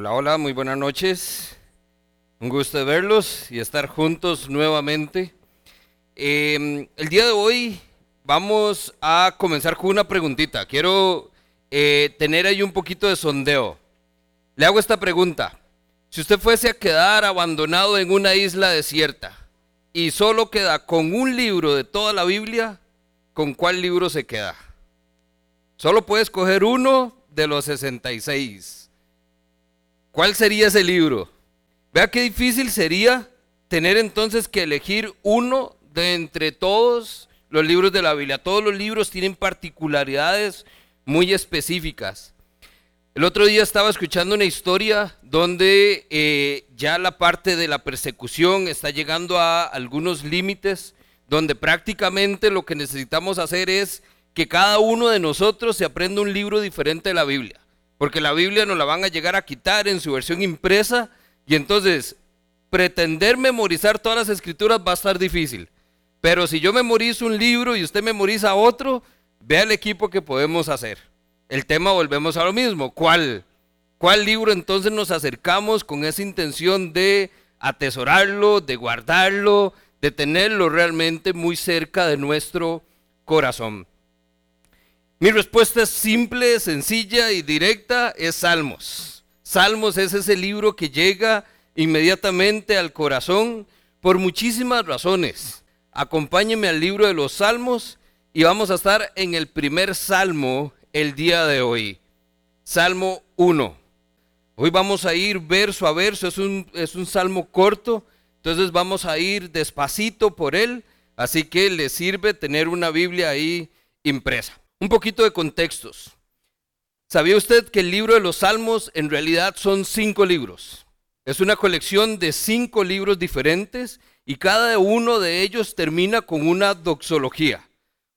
Hola, hola, muy buenas noches. Un gusto de verlos y estar juntos nuevamente. Eh, el día de hoy vamos a comenzar con una preguntita. Quiero eh, tener ahí un poquito de sondeo. Le hago esta pregunta. Si usted fuese a quedar abandonado en una isla desierta y solo queda con un libro de toda la Biblia, ¿con cuál libro se queda? Solo puede escoger uno de los 66. ¿Cuál sería ese libro? Vea qué difícil sería tener entonces que elegir uno de entre todos los libros de la Biblia. Todos los libros tienen particularidades muy específicas. El otro día estaba escuchando una historia donde eh, ya la parte de la persecución está llegando a algunos límites, donde prácticamente lo que necesitamos hacer es que cada uno de nosotros se aprenda un libro diferente de la Biblia porque la Biblia nos la van a llegar a quitar en su versión impresa y entonces pretender memorizar todas las escrituras va a estar difícil. Pero si yo memorizo un libro y usted memoriza otro, vea el equipo que podemos hacer. El tema volvemos a lo mismo. ¿Cuál? ¿Cuál libro entonces nos acercamos con esa intención de atesorarlo, de guardarlo, de tenerlo realmente muy cerca de nuestro corazón? Mi respuesta es simple, sencilla y directa, es Salmos. Salmos es ese libro que llega inmediatamente al corazón por muchísimas razones. Acompáñeme al libro de los Salmos y vamos a estar en el primer salmo el día de hoy. Salmo 1. Hoy vamos a ir verso a verso, es un, es un salmo corto, entonces vamos a ir despacito por él, así que le sirve tener una Biblia ahí impresa. Un poquito de contextos. ¿Sabía usted que el libro de los Salmos en realidad son cinco libros? Es una colección de cinco libros diferentes y cada uno de ellos termina con una doxología.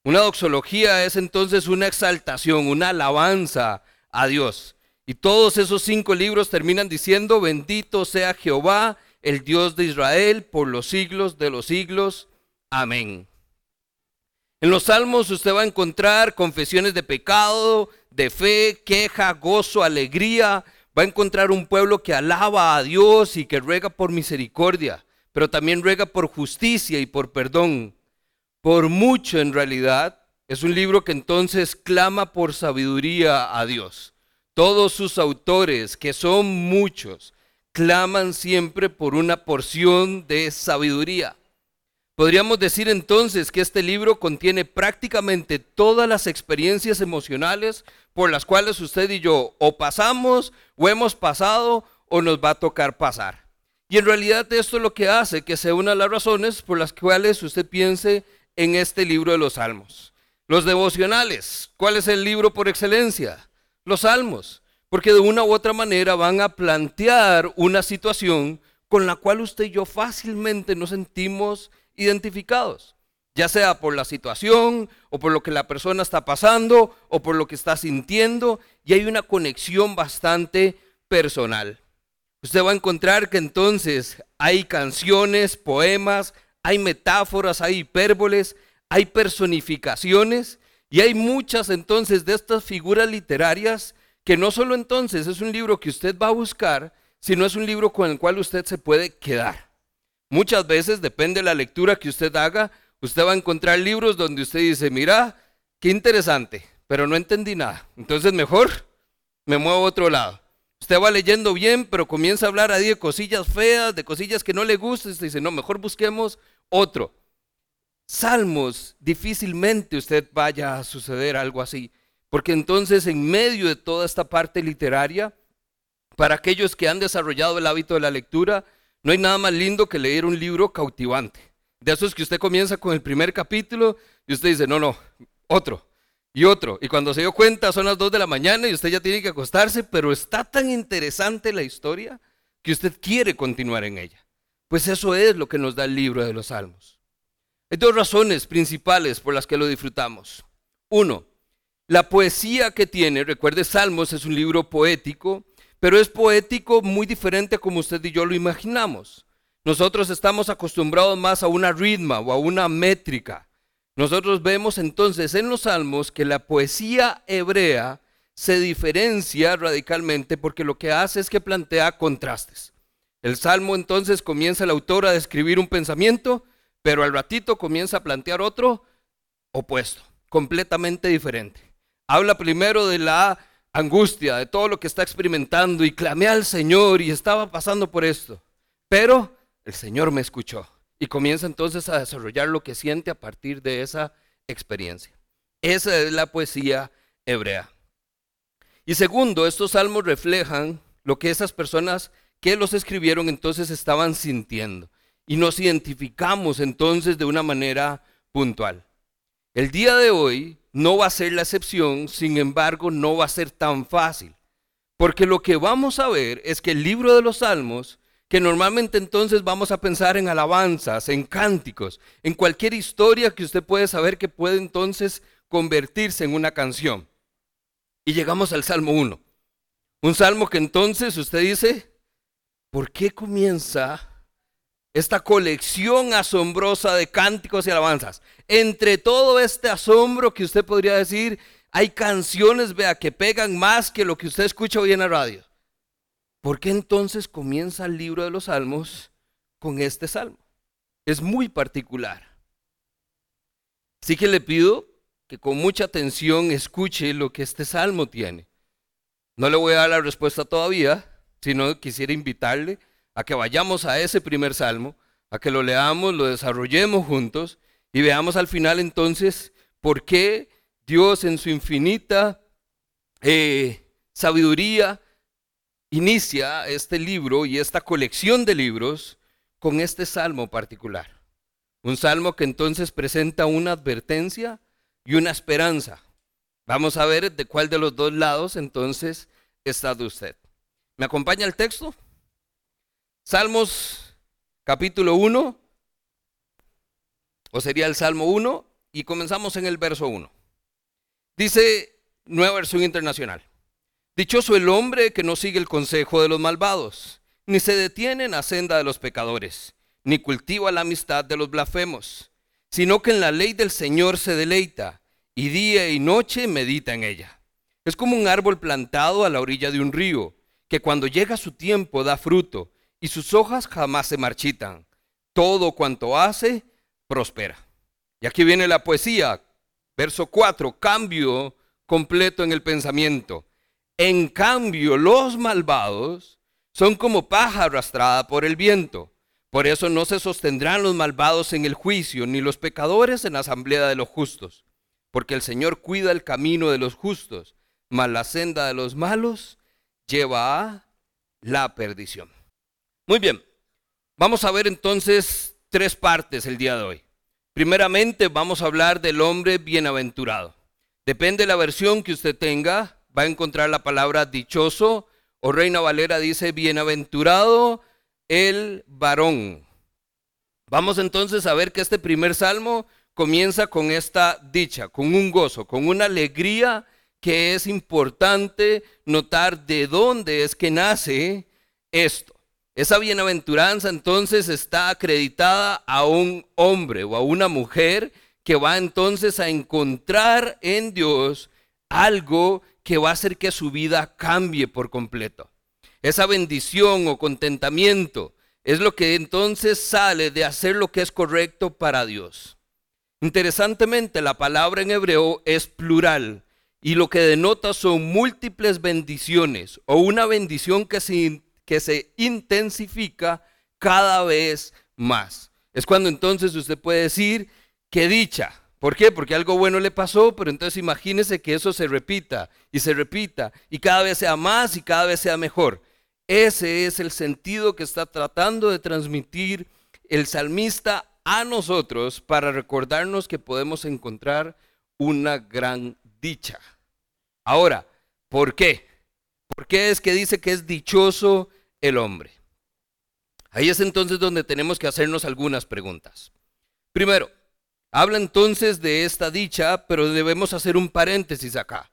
Una doxología es entonces una exaltación, una alabanza a Dios. Y todos esos cinco libros terminan diciendo, bendito sea Jehová, el Dios de Israel, por los siglos de los siglos. Amén. En los salmos usted va a encontrar confesiones de pecado, de fe, queja, gozo, alegría. Va a encontrar un pueblo que alaba a Dios y que ruega por misericordia, pero también ruega por justicia y por perdón. Por mucho en realidad, es un libro que entonces clama por sabiduría a Dios. Todos sus autores, que son muchos, claman siempre por una porción de sabiduría. Podríamos decir entonces que este libro contiene prácticamente todas las experiencias emocionales por las cuales usted y yo o pasamos o hemos pasado o nos va a tocar pasar. Y en realidad esto es lo que hace que sea una de las razones por las cuales usted piense en este libro de los salmos. Los devocionales, ¿cuál es el libro por excelencia? Los salmos, porque de una u otra manera van a plantear una situación con la cual usted y yo fácilmente nos sentimos identificados, ya sea por la situación o por lo que la persona está pasando o por lo que está sintiendo, y hay una conexión bastante personal. Usted va a encontrar que entonces hay canciones, poemas, hay metáforas, hay hipérboles, hay personificaciones y hay muchas entonces de estas figuras literarias que no solo entonces es un libro que usted va a buscar, sino es un libro con el cual usted se puede quedar. Muchas veces, depende de la lectura que usted haga, usted va a encontrar libros donde usted dice, mira, qué interesante, pero no entendí nada. Entonces mejor me muevo a otro lado. Usted va leyendo bien, pero comienza a hablar ahí de cosillas feas, de cosillas que no le gustan. Usted dice, no, mejor busquemos otro. Salmos, difícilmente usted vaya a suceder algo así. Porque entonces en medio de toda esta parte literaria, para aquellos que han desarrollado el hábito de la lectura, no hay nada más lindo que leer un libro cautivante. De esos que usted comienza con el primer capítulo y usted dice, no, no, otro y otro. Y cuando se dio cuenta son las 2 de la mañana y usted ya tiene que acostarse, pero está tan interesante la historia que usted quiere continuar en ella. Pues eso es lo que nos da el libro de los Salmos. Hay dos razones principales por las que lo disfrutamos. Uno, la poesía que tiene, recuerde, Salmos es un libro poético pero es poético muy diferente como usted y yo lo imaginamos. Nosotros estamos acostumbrados más a una ritma o a una métrica. Nosotros vemos entonces en los salmos que la poesía hebrea se diferencia radicalmente porque lo que hace es que plantea contrastes. El salmo entonces comienza el autor a describir un pensamiento, pero al ratito comienza a plantear otro opuesto, completamente diferente. Habla primero de la angustia, de todo lo que está experimentando y clamé al Señor y estaba pasando por esto. Pero el Señor me escuchó y comienza entonces a desarrollar lo que siente a partir de esa experiencia. Esa es la poesía hebrea. Y segundo, estos salmos reflejan lo que esas personas que los escribieron entonces estaban sintiendo. Y nos identificamos entonces de una manera puntual. El día de hoy no va a ser la excepción, sin embargo no va a ser tan fácil. Porque lo que vamos a ver es que el libro de los salmos, que normalmente entonces vamos a pensar en alabanzas, en cánticos, en cualquier historia que usted puede saber que puede entonces convertirse en una canción. Y llegamos al Salmo 1. Un salmo que entonces usted dice, ¿por qué comienza esta colección asombrosa de cánticos y alabanzas? Entre todo este asombro que usted podría decir, hay canciones, vea, que pegan más que lo que usted escucha hoy en la radio. ¿Por qué entonces comienza el libro de los salmos con este salmo? Es muy particular. Así que le pido que con mucha atención escuche lo que este salmo tiene. No le voy a dar la respuesta todavía, sino quisiera invitarle a que vayamos a ese primer salmo, a que lo leamos, lo desarrollemos juntos y veamos al final entonces por qué Dios en su infinita eh, sabiduría inicia este libro y esta colección de libros con este salmo particular. Un salmo que entonces presenta una advertencia y una esperanza. Vamos a ver de cuál de los dos lados entonces está usted. ¿Me acompaña el texto? Salmos capítulo 1, o sería el Salmo 1, y comenzamos en el verso 1. Dice Nueva Versión Internacional. Dichoso el hombre que no sigue el consejo de los malvados, ni se detiene en la senda de los pecadores, ni cultiva la amistad de los blasfemos sino que en la ley del Señor se deleita y día y noche medita en ella. Es como un árbol plantado a la orilla de un río, que cuando llega su tiempo da fruto y sus hojas jamás se marchitan. Todo cuanto hace, prospera. Y aquí viene la poesía, verso 4, cambio completo en el pensamiento. En cambio, los malvados son como paja arrastrada por el viento. Por eso no se sostendrán los malvados en el juicio, ni los pecadores en la asamblea de los justos. Porque el Señor cuida el camino de los justos, mas la senda de los malos lleva a la perdición. Muy bien, vamos a ver entonces tres partes el día de hoy. Primeramente vamos a hablar del hombre bienaventurado. Depende de la versión que usted tenga, va a encontrar la palabra dichoso o Reina Valera dice bienaventurado el varón. Vamos entonces a ver que este primer salmo comienza con esta dicha, con un gozo, con una alegría que es importante notar de dónde es que nace esto. Esa bienaventuranza entonces está acreditada a un hombre o a una mujer que va entonces a encontrar en Dios algo que va a hacer que su vida cambie por completo. Esa bendición o contentamiento es lo que entonces sale de hacer lo que es correcto para Dios. Interesantemente, la palabra en hebreo es plural y lo que denota son múltiples bendiciones o una bendición que se, que se intensifica cada vez más. Es cuando entonces usted puede decir que dicha. ¿Por qué? Porque algo bueno le pasó, pero entonces imagínese que eso se repita y se repita y cada vez sea más y cada vez sea mejor. Ese es el sentido que está tratando de transmitir el salmista a nosotros para recordarnos que podemos encontrar una gran dicha. Ahora, ¿por qué? ¿Por qué es que dice que es dichoso el hombre? Ahí es entonces donde tenemos que hacernos algunas preguntas. Primero, habla entonces de esta dicha, pero debemos hacer un paréntesis acá.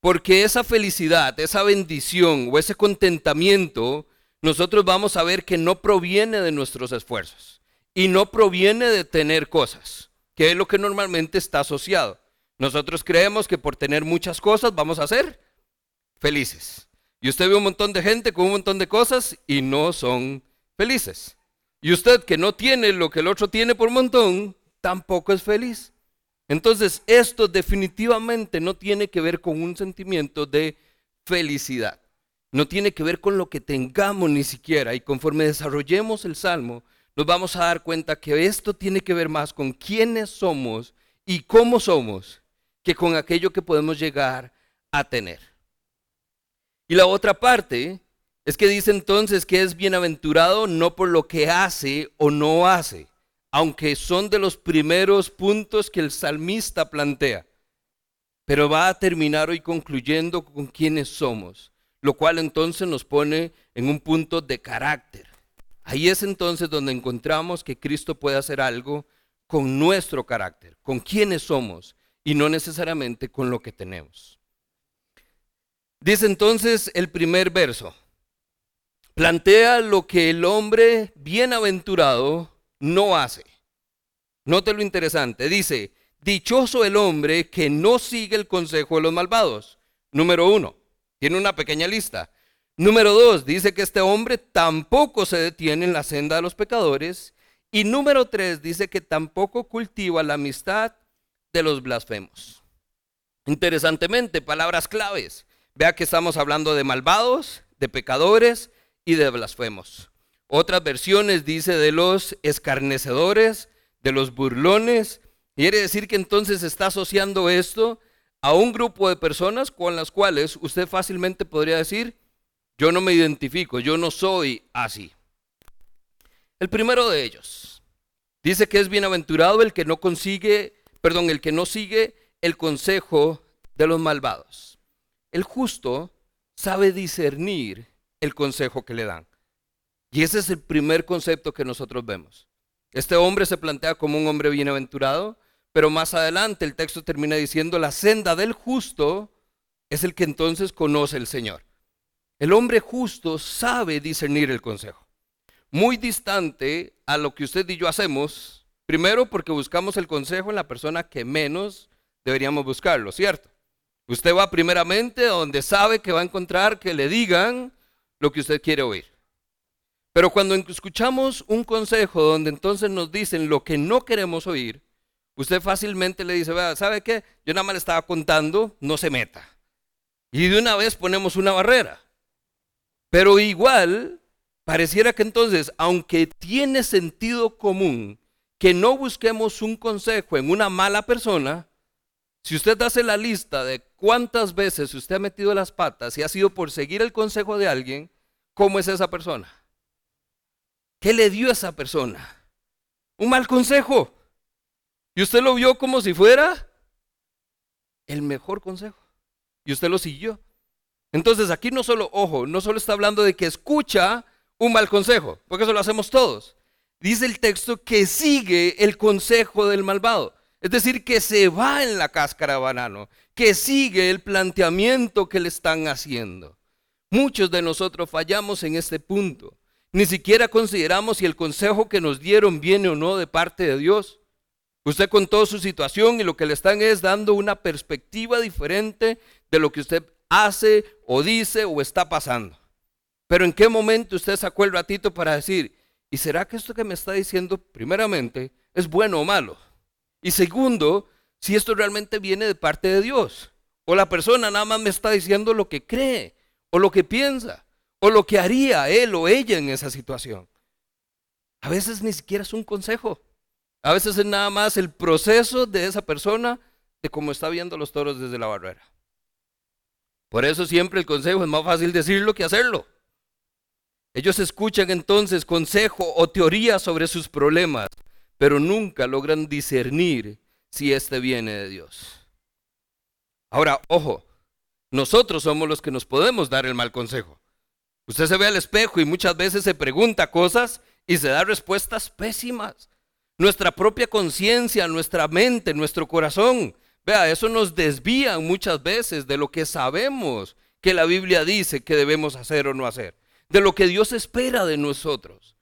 Porque esa felicidad, esa bendición o ese contentamiento, nosotros vamos a ver que no proviene de nuestros esfuerzos y no proviene de tener cosas, que es lo que normalmente está asociado. Nosotros creemos que por tener muchas cosas vamos a ser felices. Y usted ve un montón de gente con un montón de cosas y no son felices. Y usted que no tiene lo que el otro tiene por montón, tampoco es feliz. Entonces, esto definitivamente no tiene que ver con un sentimiento de felicidad. No tiene que ver con lo que tengamos ni siquiera. Y conforme desarrollemos el Salmo, nos vamos a dar cuenta que esto tiene que ver más con quiénes somos y cómo somos que con aquello que podemos llegar a tener. Y la otra parte es que dice entonces que es bienaventurado no por lo que hace o no hace, aunque son de los primeros puntos que el salmista plantea. Pero va a terminar hoy concluyendo con quiénes somos, lo cual entonces nos pone en un punto de carácter. Ahí es entonces donde encontramos que Cristo puede hacer algo con nuestro carácter, con quiénes somos y no necesariamente con lo que tenemos. Dice entonces el primer verso, plantea lo que el hombre bienaventurado no hace. Note lo interesante. Dice, dichoso el hombre que no sigue el consejo de los malvados. Número uno, tiene una pequeña lista. Número dos, dice que este hombre tampoco se detiene en la senda de los pecadores. Y número tres, dice que tampoco cultiva la amistad de los blasfemos. Interesantemente, palabras claves. Vea que estamos hablando de malvados, de pecadores y de blasfemos. Otras versiones dice de los escarnecedores, de los burlones. Quiere decir que entonces está asociando esto a un grupo de personas con las cuales usted fácilmente podría decir, yo no me identifico, yo no soy así. El primero de ellos dice que es bienaventurado el que no consigue, perdón, el que no sigue el consejo de los malvados. El justo sabe discernir el consejo que le dan. Y ese es el primer concepto que nosotros vemos. Este hombre se plantea como un hombre bienaventurado, pero más adelante el texto termina diciendo, la senda del justo es el que entonces conoce el Señor. El hombre justo sabe discernir el consejo. Muy distante a lo que usted y yo hacemos, primero porque buscamos el consejo en la persona que menos deberíamos buscarlo, ¿cierto? Usted va primeramente donde sabe que va a encontrar que le digan lo que usted quiere oír. Pero cuando escuchamos un consejo donde entonces nos dicen lo que no queremos oír, usted fácilmente le dice, ¿sabe qué? Yo nada más le estaba contando, no se meta. Y de una vez ponemos una barrera. Pero igual, pareciera que entonces, aunque tiene sentido común que no busquemos un consejo en una mala persona, si usted hace la lista de cuántas veces usted ha metido las patas y ha sido por seguir el consejo de alguien, ¿cómo es esa persona? ¿Qué le dio a esa persona? Un mal consejo. Y usted lo vio como si fuera el mejor consejo. Y usted lo siguió. Entonces aquí no solo, ojo, no solo está hablando de que escucha un mal consejo, porque eso lo hacemos todos. Dice el texto que sigue el consejo del malvado. Es decir, que se va en la cáscara de banano, que sigue el planteamiento que le están haciendo. Muchos de nosotros fallamos en este punto. Ni siquiera consideramos si el consejo que nos dieron viene o no de parte de Dios. Usted contó su situación y lo que le están es dando una perspectiva diferente de lo que usted hace o dice o está pasando. Pero en qué momento usted sacó el ratito para decir, ¿y será que esto que me está diciendo, primeramente, es bueno o malo? Y segundo, si esto realmente viene de parte de Dios. O la persona nada más me está diciendo lo que cree o lo que piensa o lo que haría él o ella en esa situación. A veces ni siquiera es un consejo. A veces es nada más el proceso de esa persona de cómo está viendo los toros desde la barrera. Por eso siempre el consejo es más fácil decirlo que hacerlo. Ellos escuchan entonces consejo o teoría sobre sus problemas, pero nunca logran discernir si éste viene de Dios. Ahora, ojo, nosotros somos los que nos podemos dar el mal consejo. Usted se ve al espejo y muchas veces se pregunta cosas y se da respuestas pésimas. Nuestra propia conciencia, nuestra mente, nuestro corazón, vea, eso nos desvía muchas veces de lo que sabemos que la Biblia dice que debemos hacer o no hacer, de lo que Dios espera de nosotros.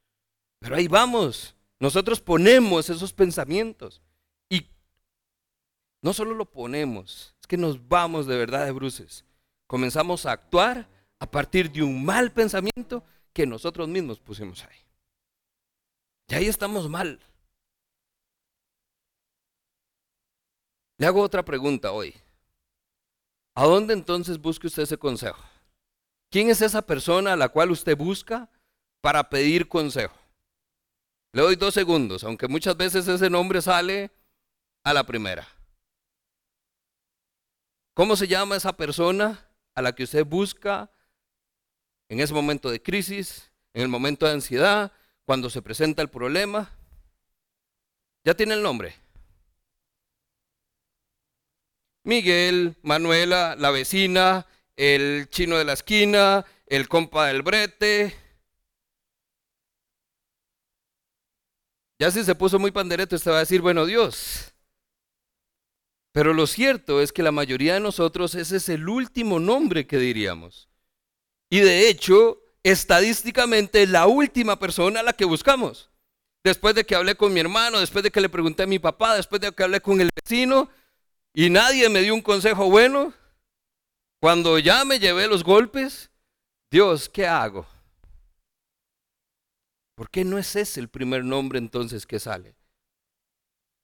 Pero ahí vamos, nosotros ponemos esos pensamientos y no solo lo ponemos, es que nos vamos de verdad de bruces. comenzamos a actuar a partir de un mal pensamiento que nosotros mismos pusimos ahí. Y ahí estamos mal. Le hago otra pregunta hoy. ¿A dónde entonces busca usted ese consejo? ¿Quién es esa persona a la cual usted busca para pedir consejo? Le doy dos segundos, aunque muchas veces ese nombre sale a la primera. ¿Cómo se llama esa persona a la que usted busca en ese momento de crisis, en el momento de ansiedad, cuando se presenta el problema? ¿Ya tiene el nombre? Miguel, Manuela, la vecina, el chino de la esquina, el compa del brete. Ya si se puso muy pandereto, usted va a decir, bueno, Dios. Pero lo cierto es que la mayoría de nosotros ese es el último nombre que diríamos. Y de hecho, estadísticamente, la última persona a la que buscamos. Después de que hablé con mi hermano, después de que le pregunté a mi papá, después de que hablé con el vecino, y nadie me dio un consejo bueno. Cuando ya me llevé los golpes, Dios, ¿qué hago? ¿Por qué no es ese el primer nombre entonces que sale?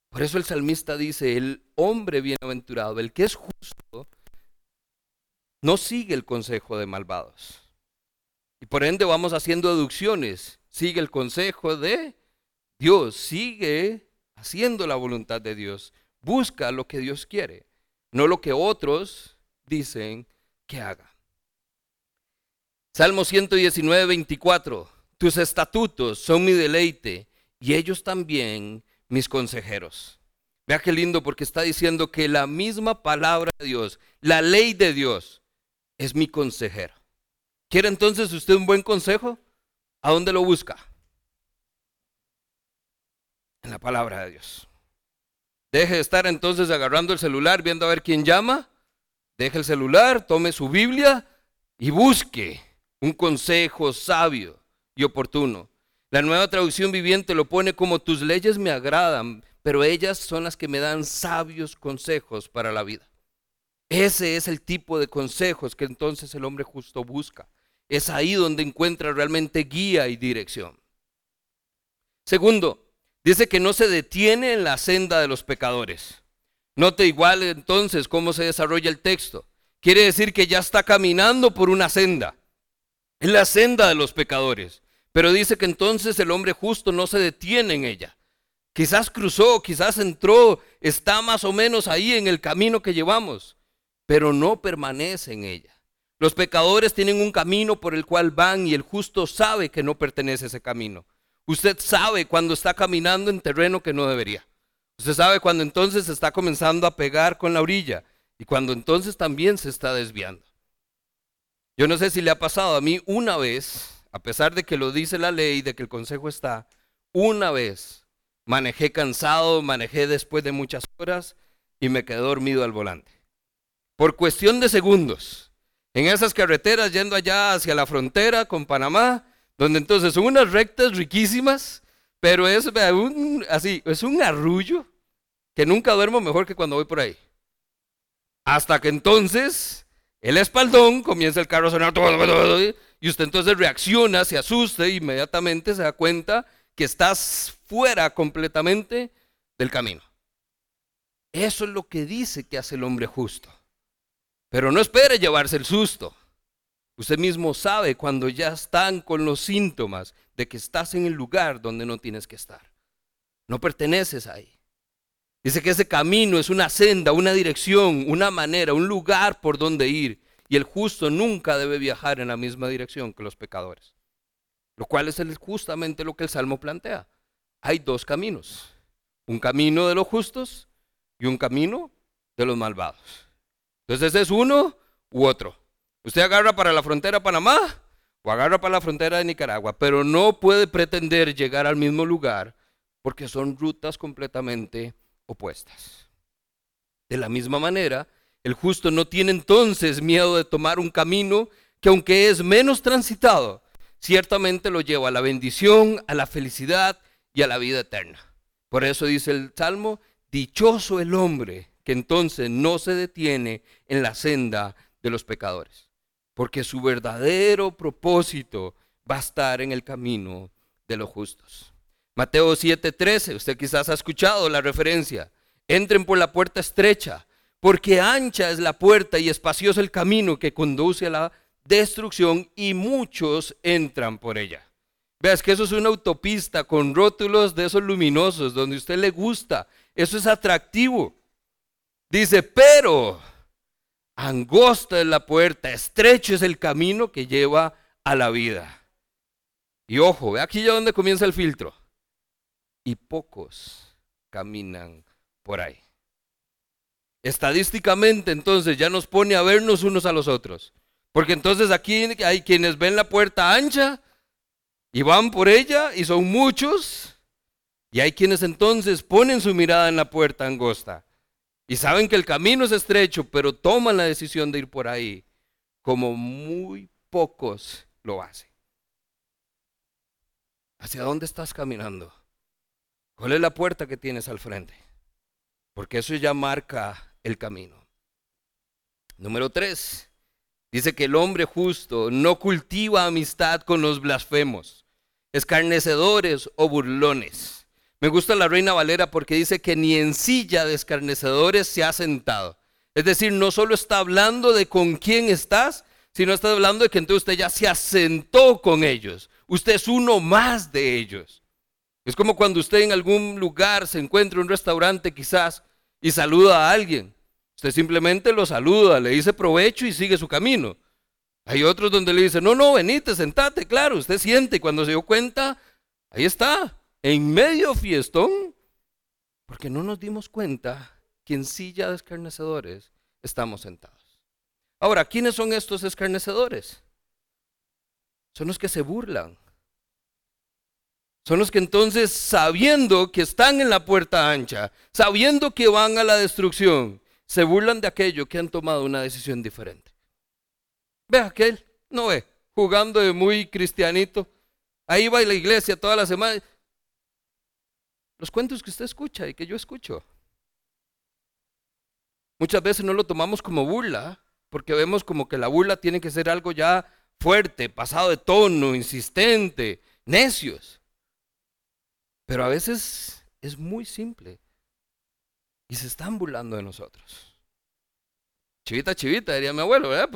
Por eso el salmista dice, el hombre bienaventurado, el que es justo, no sigue el consejo de malvados. Y por ende vamos haciendo deducciones. Sigue el consejo de Dios, sigue haciendo la voluntad de Dios. Busca lo que Dios quiere, no lo que otros dicen que haga. Salmo 119, 24. Tus estatutos son mi deleite y ellos también mis consejeros. Vea qué lindo porque está diciendo que la misma palabra de Dios, la ley de Dios, es mi consejero. ¿Quiere entonces usted un buen consejo? ¿A dónde lo busca? En la palabra de Dios. Deje de estar entonces agarrando el celular viendo a ver quién llama. Deje el celular, tome su Biblia y busque un consejo sabio y oportuno. La nueva traducción viviente lo pone como tus leyes me agradan, pero ellas son las que me dan sabios consejos para la vida. Ese es el tipo de consejos que entonces el hombre justo busca. Es ahí donde encuentra realmente guía y dirección. Segundo, Dice que no se detiene en la senda de los pecadores. Note igual entonces cómo se desarrolla el texto. Quiere decir que ya está caminando por una senda. En la senda de los pecadores. Pero dice que entonces el hombre justo no se detiene en ella. Quizás cruzó, quizás entró, está más o menos ahí en el camino que llevamos, pero no permanece en ella. Los pecadores tienen un camino por el cual van y el justo sabe que no pertenece a ese camino. Usted sabe cuando está caminando en terreno que no debería. Usted sabe cuando entonces está comenzando a pegar con la orilla y cuando entonces también se está desviando. Yo no sé si le ha pasado a mí una vez, a pesar de que lo dice la ley, de que el consejo está, una vez manejé cansado, manejé después de muchas horas y me quedé dormido al volante. Por cuestión de segundos, en esas carreteras yendo allá hacia la frontera con Panamá, donde entonces son unas rectas riquísimas, pero es un, así, es un arrullo que nunca duermo mejor que cuando voy por ahí. Hasta que entonces el espaldón comienza el carro a sonar y usted entonces reacciona, se asusta e inmediatamente se da cuenta que estás fuera completamente del camino. Eso es lo que dice que hace el hombre justo. Pero no espere llevarse el susto. Usted mismo sabe cuando ya están con los síntomas de que estás en el lugar donde no tienes que estar. No perteneces ahí. Dice que ese camino es una senda, una dirección, una manera, un lugar por donde ir. Y el justo nunca debe viajar en la misma dirección que los pecadores. Lo cual es justamente lo que el Salmo plantea. Hay dos caminos. Un camino de los justos y un camino de los malvados. Entonces es uno u otro. Usted agarra para la frontera Panamá o agarra para la frontera de Nicaragua, pero no puede pretender llegar al mismo lugar porque son rutas completamente opuestas. De la misma manera, el justo no tiene entonces miedo de tomar un camino que aunque es menos transitado, ciertamente lo lleva a la bendición, a la felicidad y a la vida eterna. Por eso dice el Salmo, dichoso el hombre que entonces no se detiene en la senda de los pecadores, porque su verdadero propósito va a estar en el camino de los justos. Mateo 7:13, usted quizás ha escuchado la referencia. Entren por la puerta estrecha, porque ancha es la puerta y espacioso el camino que conduce a la destrucción y muchos entran por ella. Veas que eso es una autopista con rótulos de esos luminosos, donde a usted le gusta. Eso es atractivo. Dice, pero angosta es la puerta, estrecho es el camino que lleva a la vida. Y ojo, ve aquí ya donde comienza el filtro. Y pocos caminan por ahí. Estadísticamente entonces ya nos pone a vernos unos a los otros. Porque entonces aquí hay quienes ven la puerta ancha y van por ella y son muchos. Y hay quienes entonces ponen su mirada en la puerta angosta y saben que el camino es estrecho, pero toman la decisión de ir por ahí, como muy pocos lo hacen. ¿Hacia dónde estás caminando? ¿Cuál es la puerta que tienes al frente? Porque eso ya marca el camino. Número tres, dice que el hombre justo no cultiva amistad con los blasfemos, escarnecedores o burlones. Me gusta la Reina Valera porque dice que ni en silla de escarnecedores se ha sentado. Es decir, no solo está hablando de con quién estás, sino está hablando de que entonces usted ya se asentó con ellos. Usted es uno más de ellos. Es como cuando usted en algún lugar se encuentra en un restaurante quizás y saluda a alguien. Usted simplemente lo saluda, le dice provecho y sigue su camino. Hay otros donde le dice, no, no, venite, sentate, claro, usted siente y cuando se dio cuenta, ahí está, en medio fiestón, porque no nos dimos cuenta que en silla de escarnecedores estamos sentados. Ahora, ¿quiénes son estos escarnecedores? Son los que se burlan. Son los que entonces, sabiendo que están en la puerta ancha, sabiendo que van a la destrucción, se burlan de aquello que han tomado una decisión diferente. Ve aquel, no ve, jugando de muy cristianito. Ahí va a la iglesia toda la semana. Los cuentos que usted escucha y que yo escucho. Muchas veces no lo tomamos como burla, porque vemos como que la burla tiene que ser algo ya fuerte, pasado de tono, insistente, necios. Pero a veces es muy simple. Y se están burlando de nosotros. Chivita, chivita, diría mi abuelo, ¿verdad?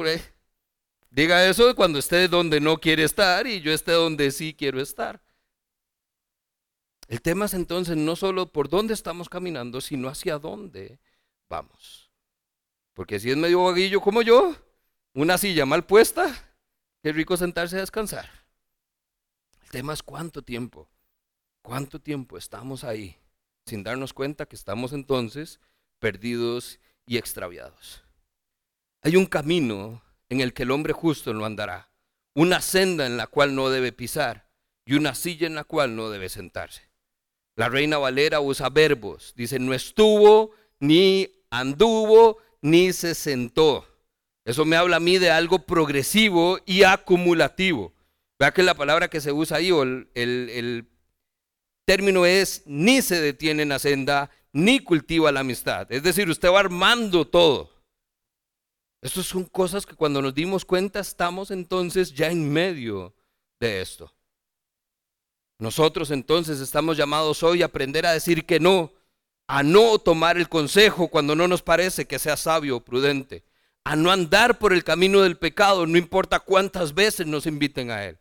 Diga eso cuando esté donde no quiere estar y yo esté donde sí quiero estar. El tema es entonces no solo por dónde estamos caminando, sino hacia dónde vamos. Porque si es medio vaguillo como yo, una silla mal puesta, qué rico sentarse a descansar. El tema es cuánto tiempo, cuánto tiempo estamos ahí sin darnos cuenta que estamos entonces perdidos y extraviados. Hay un camino en el que el hombre justo no andará, una senda en la cual no debe pisar y una silla en la cual no debe sentarse. La reina Valera usa verbos, dice no estuvo, ni anduvo, ni se sentó. Eso me habla a mí de algo progresivo y acumulativo. Vea que la palabra que se usa ahí, o el, el término es ni se detiene en la senda, ni cultiva la amistad. Es decir, usted va armando todo. Estas son cosas que cuando nos dimos cuenta estamos entonces ya en medio de esto. Nosotros entonces estamos llamados hoy a aprender a decir que no, a no tomar el consejo cuando no nos parece que sea sabio o prudente, a no andar por el camino del pecado, no importa cuántas veces nos inviten a él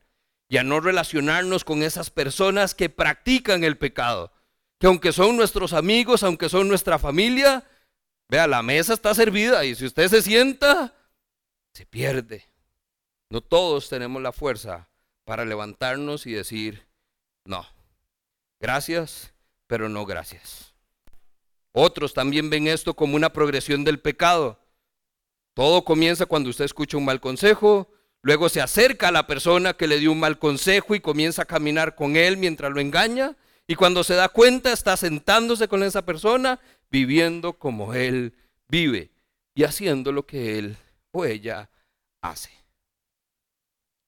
y a no relacionarnos con esas personas que practican el pecado. Que aunque son nuestros amigos, aunque son nuestra familia, vea, la mesa está servida y si usted se sienta, se pierde. No todos tenemos la fuerza para levantarnos y decir, no, gracias, pero no gracias. Otros también ven esto como una progresión del pecado. Todo comienza cuando usted escucha un mal consejo, Luego se acerca a la persona que le dio un mal consejo y comienza a caminar con él mientras lo engaña. Y cuando se da cuenta está sentándose con esa persona, viviendo como él vive y haciendo lo que él o ella hace.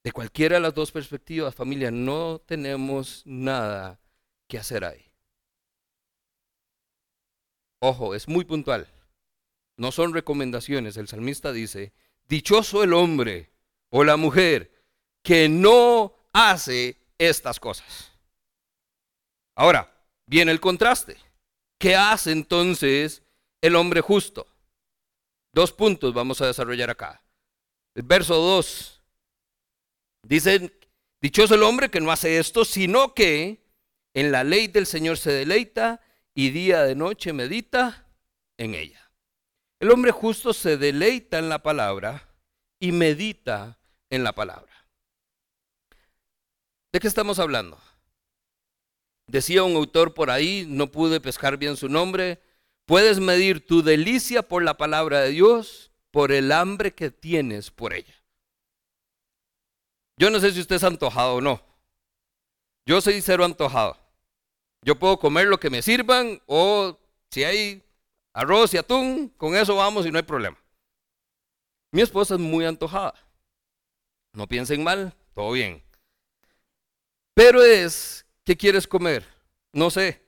De cualquiera de las dos perspectivas, familia, no tenemos nada que hacer ahí. Ojo, es muy puntual. No son recomendaciones. El salmista dice, dichoso el hombre o la mujer que no hace estas cosas. Ahora, viene el contraste. ¿Qué hace entonces el hombre justo? Dos puntos vamos a desarrollar acá. El verso 2 dice, dichoso el hombre que no hace esto, sino que en la ley del Señor se deleita y día de noche medita en ella. El hombre justo se deleita en la palabra y medita en la palabra. ¿De qué estamos hablando? Decía un autor por ahí, no pude pescar bien su nombre, puedes medir tu delicia por la palabra de Dios, por el hambre que tienes por ella. Yo no sé si usted es antojado o no. Yo soy cero antojado. Yo puedo comer lo que me sirvan o si hay arroz y atún, con eso vamos y no hay problema. Mi esposa es muy antojada. No piensen mal, todo bien. Pero es, ¿qué quieres comer? No sé.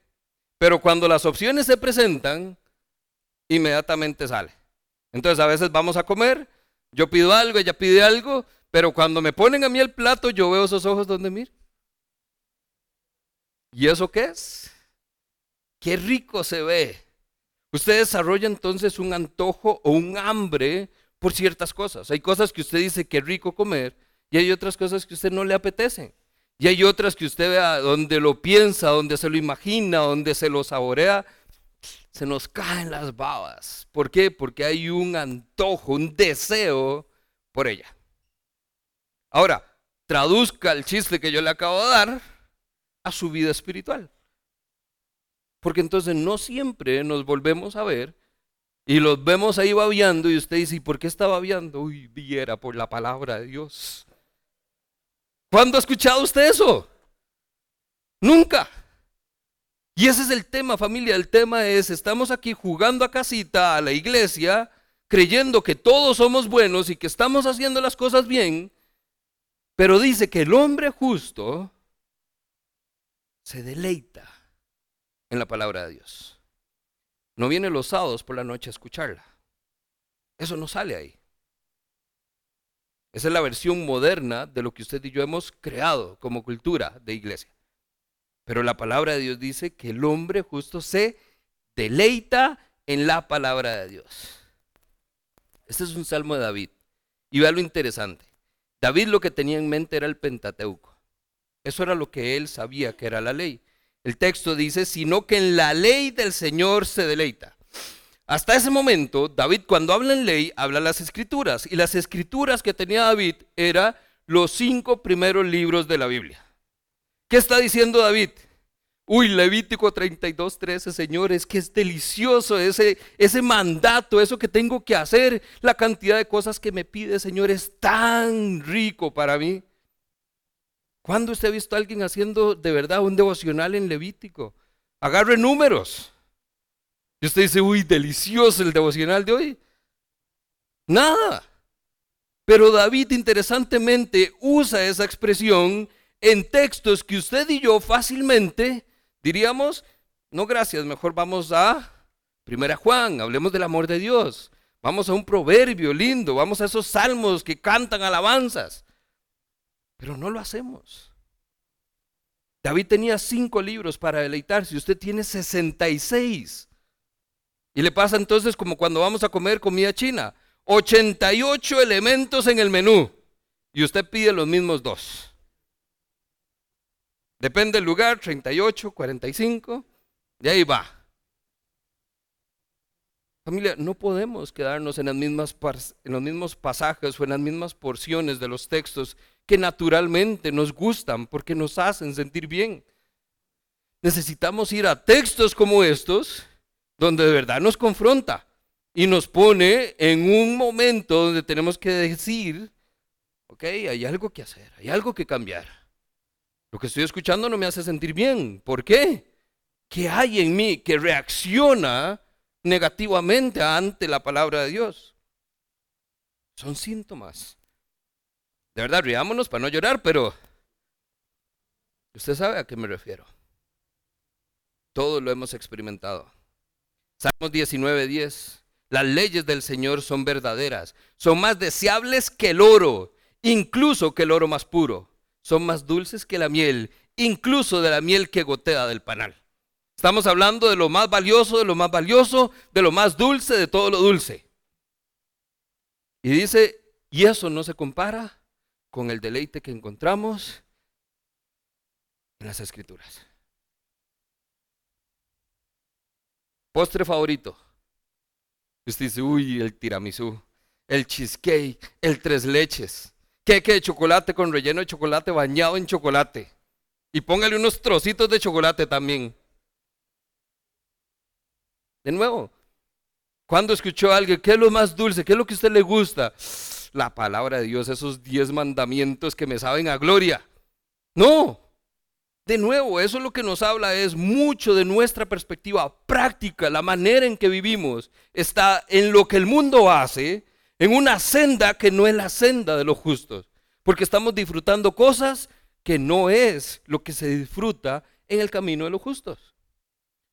Pero cuando las opciones se presentan, inmediatamente sale. Entonces a veces vamos a comer, yo pido algo, ella pide algo, pero cuando me ponen a mí el plato, yo veo esos ojos donde miro. ¿Y eso qué es? Qué rico se ve. Usted desarrolla entonces un antojo o un hambre por ciertas cosas. Hay cosas que usted dice que rico comer y hay otras cosas que usted no le apetecen. Y hay otras que usted vea donde lo piensa, donde se lo imagina, donde se lo saborea, se nos caen las babas. ¿Por qué? Porque hay un antojo, un deseo por ella. Ahora, traduzca el chiste que yo le acabo de dar a su vida espiritual. Porque entonces no siempre nos volvemos a ver y los vemos ahí babiando y usted dice, ¿y por qué está babiando? Uy, viera por la palabra de Dios. ¿Cuándo ha escuchado usted eso? Nunca. Y ese es el tema, familia. El tema es, estamos aquí jugando a casita, a la iglesia, creyendo que todos somos buenos y que estamos haciendo las cosas bien, pero dice que el hombre justo se deleita en la palabra de Dios. No viene los sábados por la noche a escucharla. Eso no sale ahí. Esa es la versión moderna de lo que usted y yo hemos creado como cultura de iglesia. Pero la palabra de Dios dice que el hombre justo se deleita en la palabra de Dios. Este es un salmo de David. Y vea lo interesante. David lo que tenía en mente era el Pentateuco. Eso era lo que él sabía que era la ley. El texto dice, sino que en la ley del Señor se deleita. Hasta ese momento, David cuando habla en ley, habla las escrituras. Y las escrituras que tenía David eran los cinco primeros libros de la Biblia. ¿Qué está diciendo David? Uy, Levítico 32, 13, señores, que es delicioso ese, ese mandato, eso que tengo que hacer, la cantidad de cosas que me pide, Señor, es tan rico para mí. ¿Cuándo usted ha visto a alguien haciendo de verdad un devocional en Levítico? Agarre números. Y usted dice, uy, delicioso el devocional de hoy. Nada. Pero David interesantemente usa esa expresión en textos que usted y yo fácilmente diríamos, no gracias, mejor vamos a Primera Juan, hablemos del amor de Dios. Vamos a un proverbio lindo, vamos a esos salmos que cantan alabanzas. Pero no lo hacemos. David tenía cinco libros para deleitarse, usted tiene 66. Y le pasa entonces como cuando vamos a comer comida china, 88 elementos en el menú y usted pide los mismos dos. Depende del lugar, 38, 45, y ahí va. Familia, no podemos quedarnos en, en los mismos pasajes o en las mismas porciones de los textos que naturalmente nos gustan porque nos hacen sentir bien. Necesitamos ir a textos como estos, donde de verdad nos confronta y nos pone en un momento donde tenemos que decir, ok, hay algo que hacer, hay algo que cambiar. Lo que estoy escuchando no me hace sentir bien. ¿Por qué? ¿Qué hay en mí que reacciona negativamente ante la palabra de Dios? Son síntomas de verdad, riámonos para no llorar, pero usted sabe a qué me refiero. Todos lo hemos experimentado. Salmos 19:10. Las leyes del Señor son verdaderas, son más deseables que el oro, incluso que el oro más puro. Son más dulces que la miel, incluso de la miel que gotea del panal. Estamos hablando de lo más valioso, de lo más valioso, de lo más dulce, de todo lo dulce. Y dice, y eso no se compara con el deleite que encontramos en las escrituras. Postre favorito. Usted dice, uy, el tiramisú, el cheesecake, el tres leches, queque de chocolate con relleno de chocolate bañado en chocolate. Y póngale unos trocitos de chocolate también. De nuevo, cuando escuchó a alguien, ¿qué es lo más dulce? ¿Qué es lo que a usted le gusta? La palabra de Dios, esos diez mandamientos que me saben a gloria. No, de nuevo, eso es lo que nos habla es mucho de nuestra perspectiva práctica, la manera en que vivimos está en lo que el mundo hace, en una senda que no es la senda de los justos, porque estamos disfrutando cosas que no es lo que se disfruta en el camino de los justos.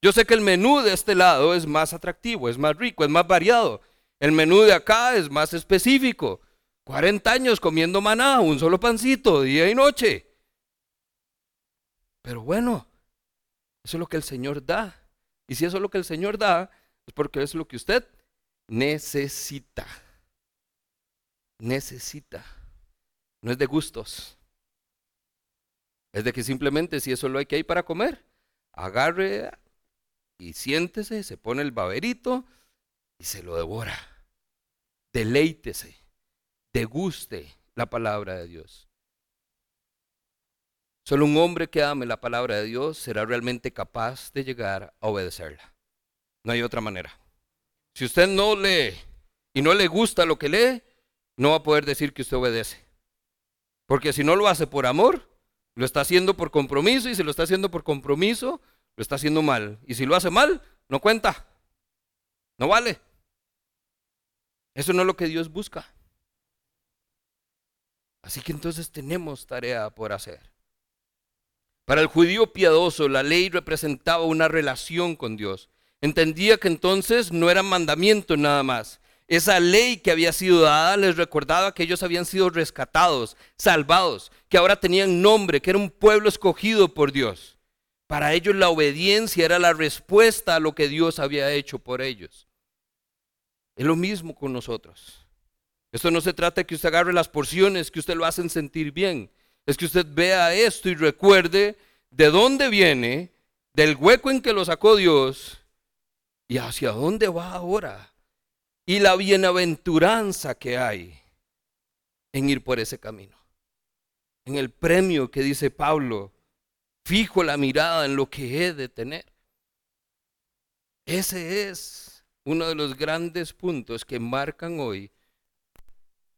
Yo sé que el menú de este lado es más atractivo, es más rico, es más variado. El menú de acá es más específico. 40 años comiendo maná, un solo pancito, día y noche. Pero bueno, eso es lo que el Señor da. Y si eso es lo que el Señor da, es porque es lo que usted necesita. Necesita. No es de gustos. Es de que simplemente si eso es lo que hay para comer, agarre y siéntese, se pone el baberito y se lo devora. Deleítese, deguste la palabra de Dios. Solo un hombre que ame la palabra de Dios será realmente capaz de llegar a obedecerla. No hay otra manera. Si usted no lee y no le gusta lo que lee, no va a poder decir que usted obedece. Porque si no lo hace por amor, lo está haciendo por compromiso y si lo está haciendo por compromiso, lo está haciendo mal. Y si lo hace mal, no cuenta. No vale. Eso no es lo que Dios busca. Así que entonces tenemos tarea por hacer. Para el judío piadoso, la ley representaba una relación con Dios. Entendía que entonces no era mandamiento nada más. Esa ley que había sido dada les recordaba que ellos habían sido rescatados, salvados, que ahora tenían nombre, que era un pueblo escogido por Dios. Para ellos la obediencia era la respuesta a lo que Dios había hecho por ellos. Es lo mismo con nosotros. Esto no se trata de que usted agarre las porciones que usted lo hacen sentir bien es que usted vea esto y recuerde de dónde viene, del hueco en que lo sacó Dios y hacia dónde va ahora. Y la bienaventuranza que hay en ir por ese camino. En el premio que dice Pablo, fijo la mirada en lo que he de tener. Ese es uno de los grandes puntos que marcan hoy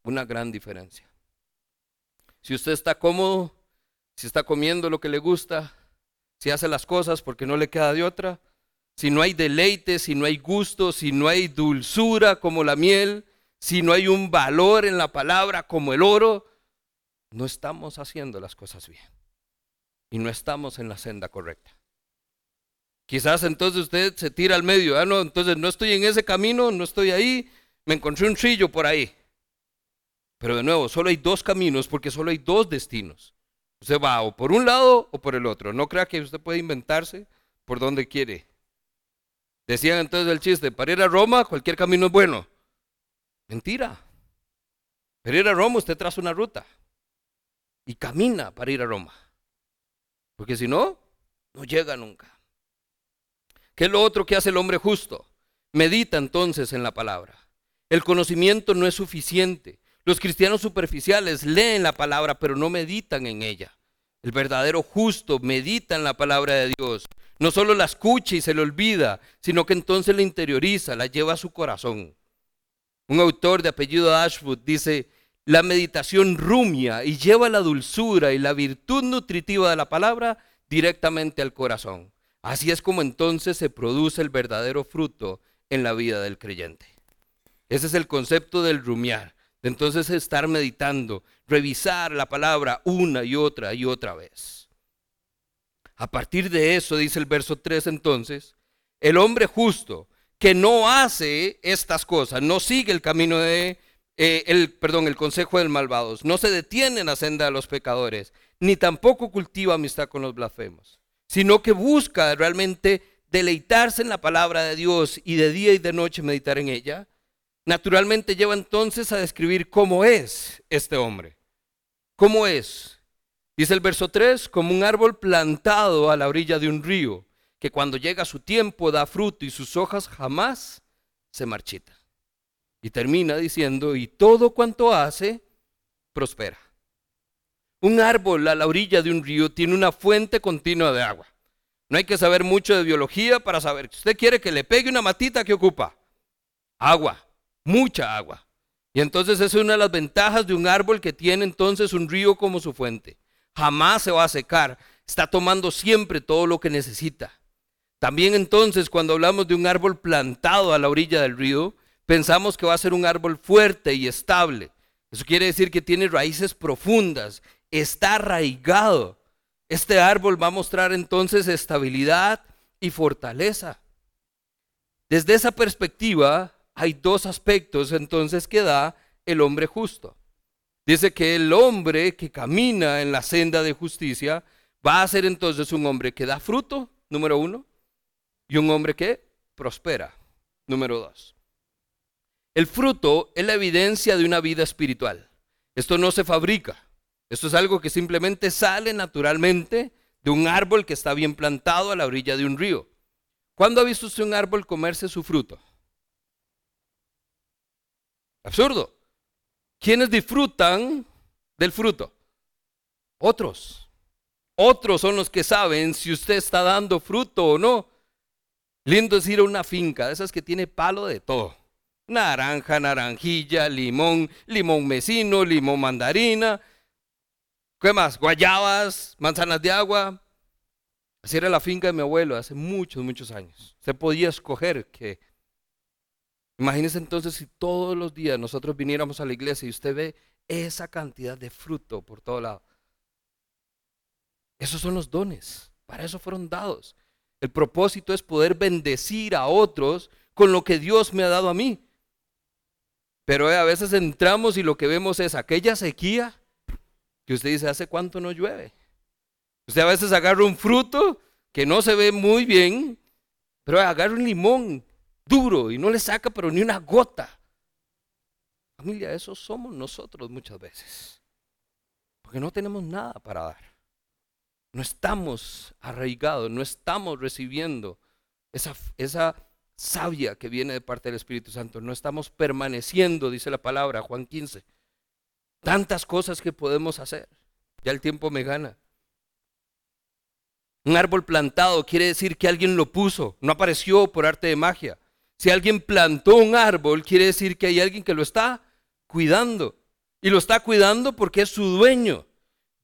una gran diferencia. Si usted está cómodo, si está comiendo lo que le gusta, si hace las cosas porque no le queda de otra, si no hay deleite, si no hay gusto, si no hay dulzura como la miel, si no hay un valor en la palabra como el oro, no estamos haciendo las cosas bien. Y no estamos en la senda correcta. Quizás entonces usted se tira al medio, ah, no, entonces no estoy en ese camino, no estoy ahí, me encontré un trillo por ahí. Pero de nuevo, solo hay dos caminos porque solo hay dos destinos. Usted va o por un lado o por el otro. No crea que usted puede inventarse por donde quiere. Decían entonces el chiste, para ir a Roma cualquier camino es bueno. Mentira. Para ir a Roma usted traza una ruta y camina para ir a Roma. Porque si no, no llega nunca. ¿Qué es lo otro que hace el hombre justo? Medita entonces en la palabra. El conocimiento no es suficiente. Los cristianos superficiales leen la palabra, pero no meditan en ella. El verdadero justo medita en la palabra de Dios. No solo la escucha y se le olvida, sino que entonces la interioriza, la lleva a su corazón. Un autor de apellido Ashwood dice, la meditación rumia y lleva la dulzura y la virtud nutritiva de la palabra directamente al corazón. Así es como entonces se produce el verdadero fruto en la vida del creyente. Ese es el concepto del rumiar. Entonces estar meditando, revisar la palabra una y otra y otra vez. A partir de eso, dice el verso 3 entonces, el hombre justo que no hace estas cosas, no sigue el camino de eh, el perdón, el consejo del malvados, no se detiene en la senda de los pecadores, ni tampoco cultiva amistad con los blasfemos, sino que busca realmente deleitarse en la palabra de Dios y de día y de noche meditar en ella, naturalmente lleva entonces a describir cómo es este hombre. ¿Cómo es? Dice el verso 3, como un árbol plantado a la orilla de un río, que cuando llega su tiempo da fruto y sus hojas jamás se marchitan. Y termina diciendo, y todo cuanto hace, prospera. Un árbol a la orilla de un río tiene una fuente continua de agua. No hay que saber mucho de biología para saber que usted quiere que le pegue una matita que ocupa. Agua, mucha agua. Y entonces es una de las ventajas de un árbol que tiene entonces un río como su fuente. Jamás se va a secar. Está tomando siempre todo lo que necesita. También entonces cuando hablamos de un árbol plantado a la orilla del río, pensamos que va a ser un árbol fuerte y estable. Eso quiere decir que tiene raíces profundas, está arraigado. Este árbol va a mostrar entonces estabilidad y fortaleza. Desde esa perspectiva hay dos aspectos entonces que da el hombre justo. Dice que el hombre que camina en la senda de justicia va a ser entonces un hombre que da fruto, número uno, y un hombre que prospera. Número dos. El fruto es la evidencia de una vida espiritual. Esto no se fabrica. Esto es algo que simplemente sale naturalmente de un árbol que está bien plantado a la orilla de un río. ¿Cuándo ha visto usted un árbol comerse su fruto? Absurdo. ¿Quiénes disfrutan del fruto? Otros. Otros son los que saben si usted está dando fruto o no. Lindo es ir a una finca, de esas que tiene palo de todo. Naranja, naranjilla, limón, limón mesino, limón mandarina. ¿Qué más? Guayabas, manzanas de agua. Así era la finca de mi abuelo hace muchos, muchos años. Se podía escoger que... Imagínese entonces si todos los días nosotros viniéramos a la iglesia y usted ve esa cantidad de fruto por todo lado. Esos son los dones. Para eso fueron dados. El propósito es poder bendecir a otros con lo que Dios me ha dado a mí. Pero a veces entramos y lo que vemos es aquella sequía que usted dice, ¿hace cuánto no llueve? Usted a veces agarra un fruto que no se ve muy bien, pero agarra un limón duro y no le saca pero ni una gota. Familia, eso somos nosotros muchas veces. Porque no tenemos nada para dar. No estamos arraigados, no estamos recibiendo esa, esa sabia que viene de parte del Espíritu Santo. No estamos permaneciendo, dice la palabra, Juan 15. Tantas cosas que podemos hacer. Ya el tiempo me gana. Un árbol plantado quiere decir que alguien lo puso, no apareció por arte de magia. Si alguien plantó un árbol, quiere decir que hay alguien que lo está cuidando. Y lo está cuidando porque es su dueño.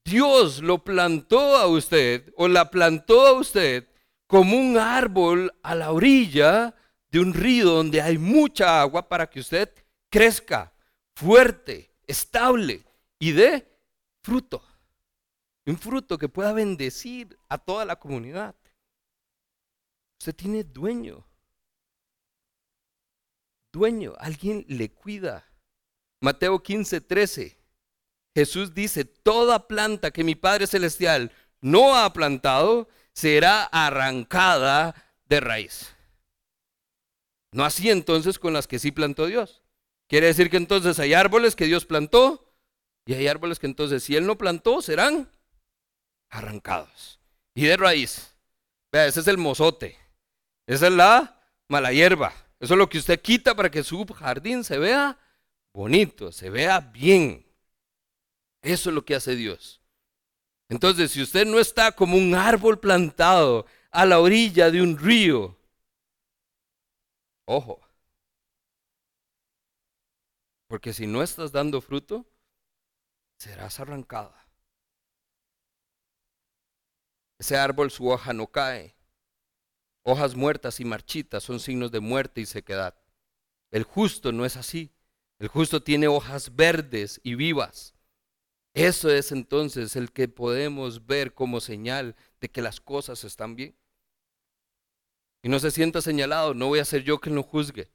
Dios lo plantó a usted o la plantó a usted como un árbol a la orilla de un río donde hay mucha agua para que usted crezca fuerte, estable y dé fruto. Un fruto que pueda bendecir a toda la comunidad. Usted tiene dueño. Dueño, alguien le cuida. Mateo 15, 13. Jesús dice, toda planta que mi Padre Celestial no ha plantado será arrancada de raíz. No así entonces con las que sí plantó Dios. Quiere decir que entonces hay árboles que Dios plantó y hay árboles que entonces si Él no plantó serán arrancados. Y de raíz. Vea, ese es el mozote. Esa es la mala hierba. Eso es lo que usted quita para que su jardín se vea bonito, se vea bien. Eso es lo que hace Dios. Entonces, si usted no está como un árbol plantado a la orilla de un río, ojo, porque si no estás dando fruto, serás arrancada. Ese árbol su hoja no cae. Hojas muertas y marchitas son signos de muerte y sequedad. El justo no es así. El justo tiene hojas verdes y vivas. Eso es entonces el que podemos ver como señal de que las cosas están bien. y no se sienta señalado, no voy a ser yo quien lo juzgue.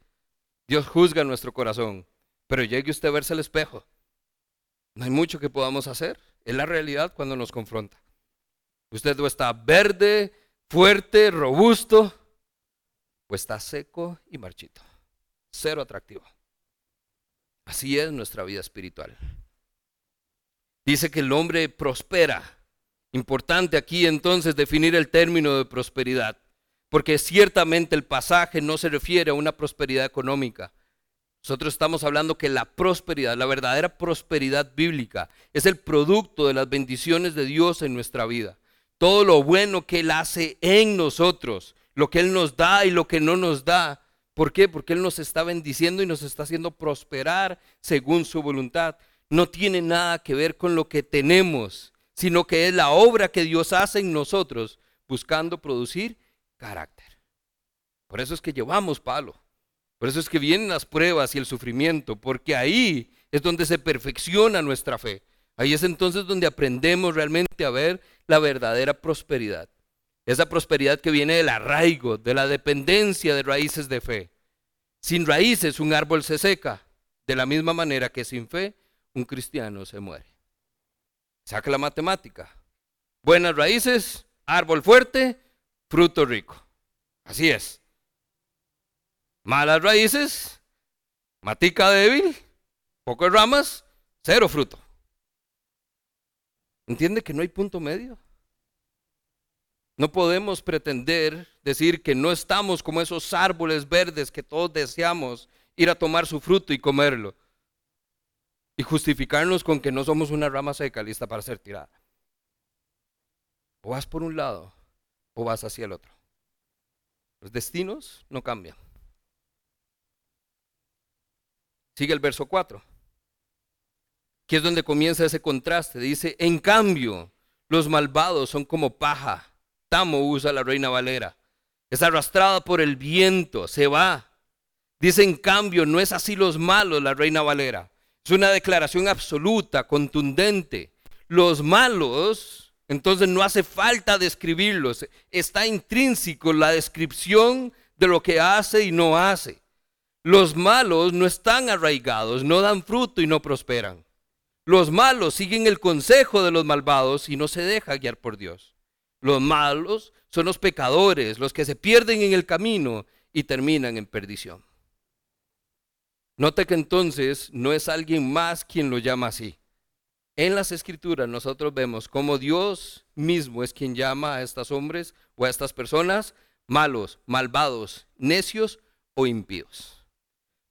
Dios juzga nuestro corazón, pero llegue usted a verse al espejo. No hay mucho que podamos hacer. Es la realidad cuando nos confronta. Usted o está verde, fuerte, robusto, o está seco y marchito. Cero atractivo. Así es nuestra vida espiritual. Dice que el hombre prospera. Importante aquí entonces definir el término de prosperidad, porque ciertamente el pasaje no se refiere a una prosperidad económica. Nosotros estamos hablando que la prosperidad, la verdadera prosperidad bíblica, es el producto de las bendiciones de Dios en nuestra vida. Todo lo bueno que Él hace en nosotros, lo que Él nos da y lo que no nos da. ¿Por qué? Porque Él nos está bendiciendo y nos está haciendo prosperar según su voluntad no tiene nada que ver con lo que tenemos, sino que es la obra que Dios hace en nosotros, buscando producir carácter. Por eso es que llevamos palo. Por eso es que vienen las pruebas y el sufrimiento, porque ahí es donde se perfecciona nuestra fe. Ahí es entonces donde aprendemos realmente a ver la verdadera prosperidad. Esa prosperidad que viene del arraigo, de la dependencia de raíces de fe. Sin raíces un árbol se seca, de la misma manera que sin fe un cristiano se muere. Saca la matemática. Buenas raíces, árbol fuerte, fruto rico. Así es. Malas raíces, matica débil, pocas ramas, cero fruto. ¿Entiende que no hay punto medio? No podemos pretender decir que no estamos como esos árboles verdes que todos deseamos ir a tomar su fruto y comerlo y justificarnos con que no somos una rama seca lista para ser tirada. O vas por un lado o vas hacia el otro. Los destinos no cambian. Sigue el verso 4, que es donde comienza ese contraste. Dice, en cambio, los malvados son como paja. Tamo usa la reina Valera. Es arrastrada por el viento, se va. Dice, en cambio, no es así los malos, la reina Valera. Es una declaración absoluta, contundente. Los malos, entonces no hace falta describirlos. Está intrínseco la descripción de lo que hace y no hace. Los malos no están arraigados, no dan fruto y no prosperan. Los malos siguen el consejo de los malvados y no se deja guiar por Dios. Los malos son los pecadores, los que se pierden en el camino y terminan en perdición. Note que entonces no es alguien más quien lo llama así. En las escrituras nosotros vemos cómo Dios mismo es quien llama a estos hombres o a estas personas malos, malvados, necios o impíos.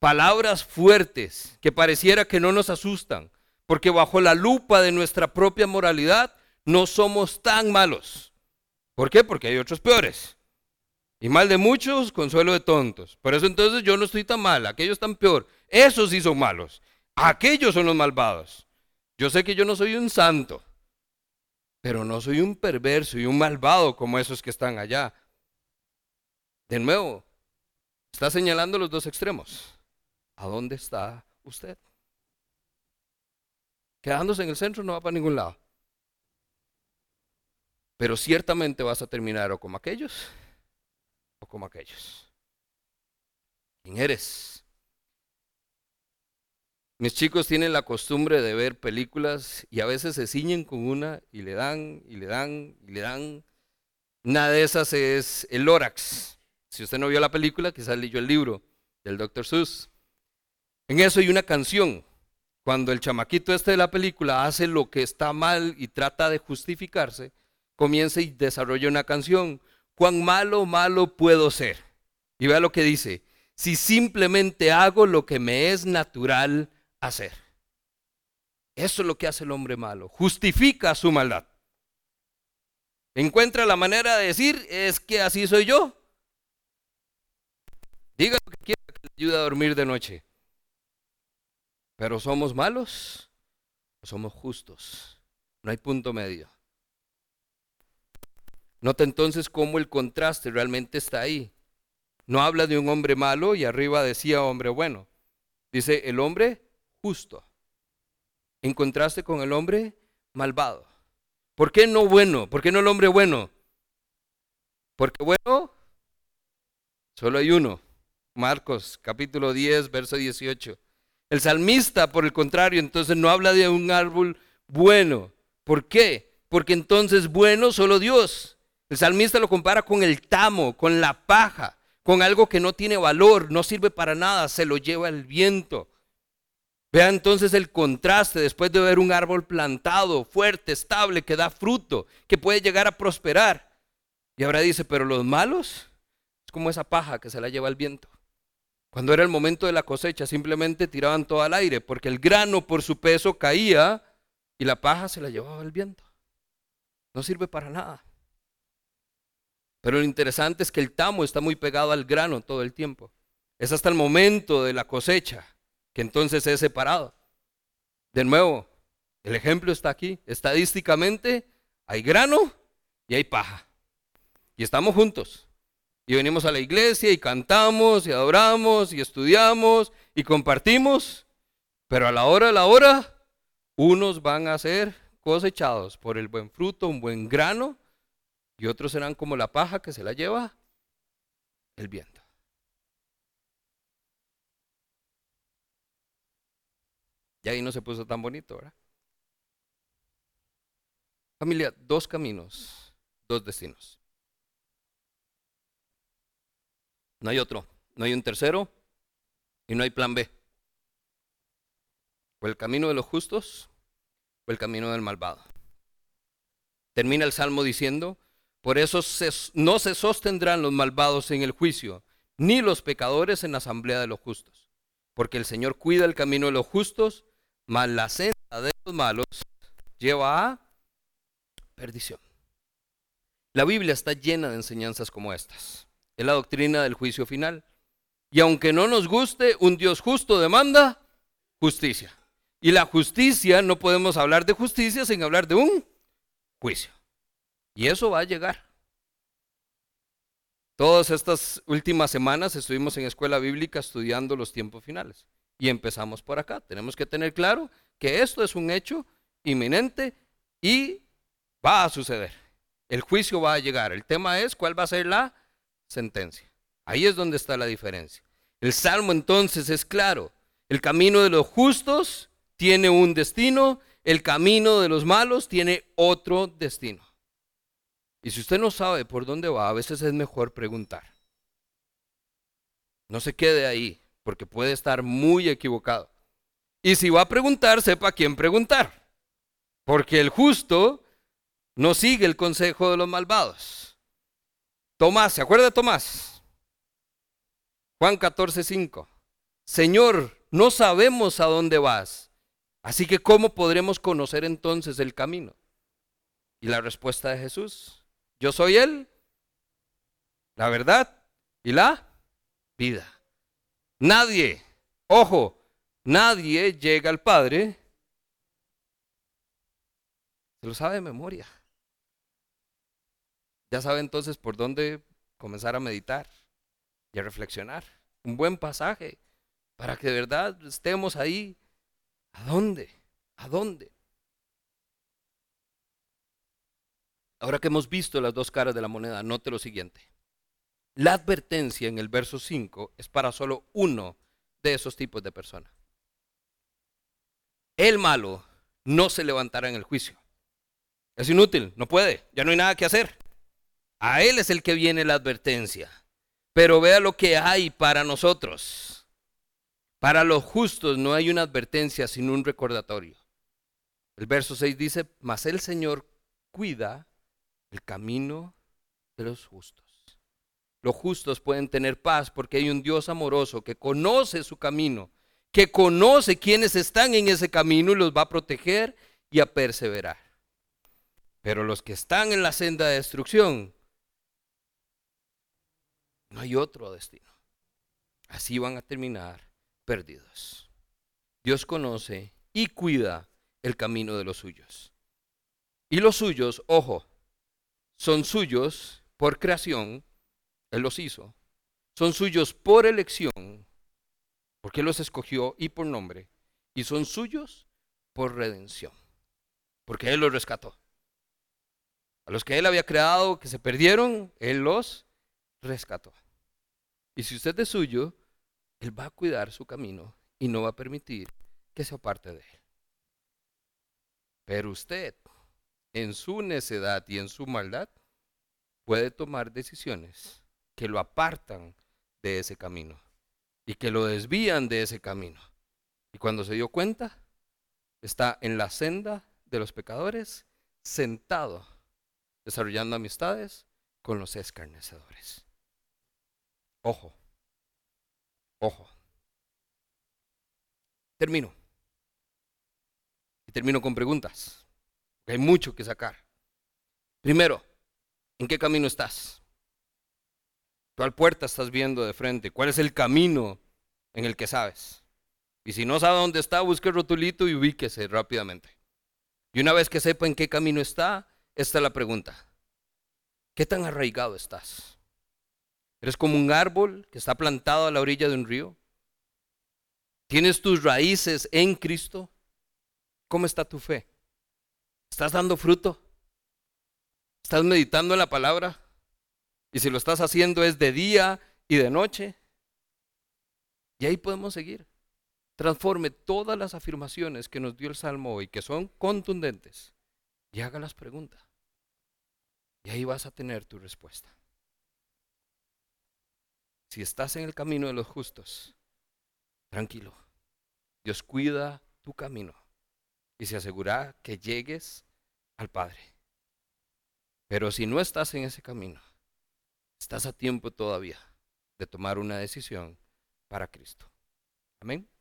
Palabras fuertes que pareciera que no nos asustan, porque bajo la lupa de nuestra propia moralidad no somos tan malos. ¿Por qué? Porque hay otros peores. Y mal de muchos, consuelo de tontos. Por eso entonces yo no estoy tan mal, aquellos están peor. Esos sí son malos. Aquellos son los malvados. Yo sé que yo no soy un santo, pero no soy un perverso y un malvado como esos que están allá. De nuevo, está señalando los dos extremos. ¿A dónde está usted? Quedándose en el centro no va para ningún lado. Pero ciertamente vas a terminar o como aquellos o como aquellos. ¿Quién eres? Mis chicos tienen la costumbre de ver películas y a veces se ciñen con una y le dan y le dan y le dan. Una de esas es el Lorax. Si usted no vio la película, quizás leyó el libro del Dr. Seuss. En eso hay una canción. Cuando el chamaquito este de la película hace lo que está mal y trata de justificarse, comienza y desarrolla una canción cuán malo, malo puedo ser. Y vea lo que dice, si simplemente hago lo que me es natural hacer. Eso es lo que hace el hombre malo, justifica su maldad. Encuentra la manera de decir, es que así soy yo. Diga lo que quiera que le ayude a dormir de noche. Pero somos malos o somos justos. No hay punto medio. Nota entonces cómo el contraste realmente está ahí. No habla de un hombre malo y arriba decía hombre bueno. Dice el hombre justo. En contraste con el hombre malvado. ¿Por qué no bueno? ¿Por qué no el hombre bueno? Porque bueno Solo hay uno. Marcos capítulo 10, verso 18. El salmista, por el contrario, entonces no habla de un árbol bueno. ¿Por qué? Porque entonces bueno solo Dios. El salmista lo compara con el tamo, con la paja, con algo que no tiene valor, no sirve para nada, se lo lleva el viento. Vea entonces el contraste después de ver un árbol plantado, fuerte, estable, que da fruto, que puede llegar a prosperar. Y ahora dice, pero los malos es como esa paja que se la lleva el viento. Cuando era el momento de la cosecha, simplemente tiraban todo al aire, porque el grano por su peso caía y la paja se la llevaba el viento. No sirve para nada. Pero lo interesante es que el tamo está muy pegado al grano todo el tiempo. Es hasta el momento de la cosecha que entonces es separado. De nuevo, el ejemplo está aquí. Estadísticamente hay grano y hay paja. Y estamos juntos. Y venimos a la iglesia y cantamos y adoramos y estudiamos y compartimos. Pero a la hora de la hora, unos van a ser cosechados por el buen fruto, un buen grano, y otros serán como la paja que se la lleva el viento. Y ahí no se puso tan bonito, ¿verdad? Familia, dos caminos, dos destinos. No hay otro, no hay un tercero y no hay plan B. O el camino de los justos o el camino del malvado. Termina el salmo diciendo, por eso no se sostendrán los malvados en el juicio, ni los pecadores en la asamblea de los justos. Porque el Señor cuida el camino de los justos, mas la senda de los malos lleva a perdición. La Biblia está llena de enseñanzas como estas. Es la doctrina del juicio final. Y aunque no nos guste, un Dios justo demanda justicia. Y la justicia, no podemos hablar de justicia sin hablar de un juicio. Y eso va a llegar. Todas estas últimas semanas estuvimos en escuela bíblica estudiando los tiempos finales. Y empezamos por acá. Tenemos que tener claro que esto es un hecho inminente y va a suceder. El juicio va a llegar. El tema es cuál va a ser la sentencia. Ahí es donde está la diferencia. El salmo entonces es claro. El camino de los justos tiene un destino, el camino de los malos tiene otro destino. Y si usted no sabe por dónde va, a veces es mejor preguntar. No se quede ahí, porque puede estar muy equivocado. Y si va a preguntar, sepa a quién preguntar. Porque el justo no sigue el consejo de los malvados. Tomás, ¿se acuerda Tomás? Juan 14, 5. Señor, no sabemos a dónde vas, así que ¿cómo podremos conocer entonces el camino? Y la respuesta de Jesús, yo soy Él, la verdad y la vida. Nadie, ojo, nadie llega al Padre, se lo sabe de memoria. Ya sabe entonces por dónde comenzar a meditar y a reflexionar. Un buen pasaje para que de verdad estemos ahí. ¿A dónde? ¿A dónde? Ahora que hemos visto las dos caras de la moneda, note lo siguiente. La advertencia en el verso 5 es para solo uno de esos tipos de personas. El malo no se levantará en el juicio. Es inútil, no puede, ya no hay nada que hacer. A Él es el que viene la advertencia. Pero vea lo que hay para nosotros. Para los justos no hay una advertencia, sino un recordatorio. El verso 6 dice, mas el Señor cuida el camino de los justos. Los justos pueden tener paz porque hay un Dios amoroso que conoce su camino, que conoce quienes están en ese camino y los va a proteger y a perseverar. Pero los que están en la senda de destrucción no hay otro destino. Así van a terminar perdidos. Dios conoce y cuida el camino de los suyos. Y los suyos, ojo, son suyos por creación, Él los hizo. Son suyos por elección, porque Él los escogió y por nombre. Y son suyos por redención, porque Él los rescató. A los que Él había creado, que se perdieron, Él los rescató. Y si usted es suyo, Él va a cuidar su camino y no va a permitir que se aparte de Él. Pero usted, en su necedad y en su maldad, puede tomar decisiones que lo apartan de ese camino y que lo desvían de ese camino. Y cuando se dio cuenta, está en la senda de los pecadores, sentado, desarrollando amistades con los escarnecedores. Ojo, ojo. Termino. Y termino con preguntas. Hay mucho que sacar. Primero, ¿en qué camino estás? ¿Cuál puerta estás viendo de frente? ¿Cuál es el camino en el que sabes? Y si no sabe dónde está, busque el rotulito y ubíquese rápidamente. Y una vez que sepa en qué camino está, esta es la pregunta. ¿Qué tan arraigado estás? ¿Eres como un árbol que está plantado a la orilla de un río? ¿Tienes tus raíces en Cristo? ¿Cómo está tu fe? ¿Estás dando fruto? ¿Estás meditando en la palabra? Y si lo estás haciendo es de día y de noche. Y ahí podemos seguir. Transforme todas las afirmaciones que nos dio el Salmo hoy, que son contundentes, y haga las preguntas. Y ahí vas a tener tu respuesta. Si estás en el camino de los justos, tranquilo. Dios cuida tu camino y se asegura que llegues al Padre. Pero si no estás en ese camino, Estás a tiempo todavía de tomar una decisión para Cristo. Amén.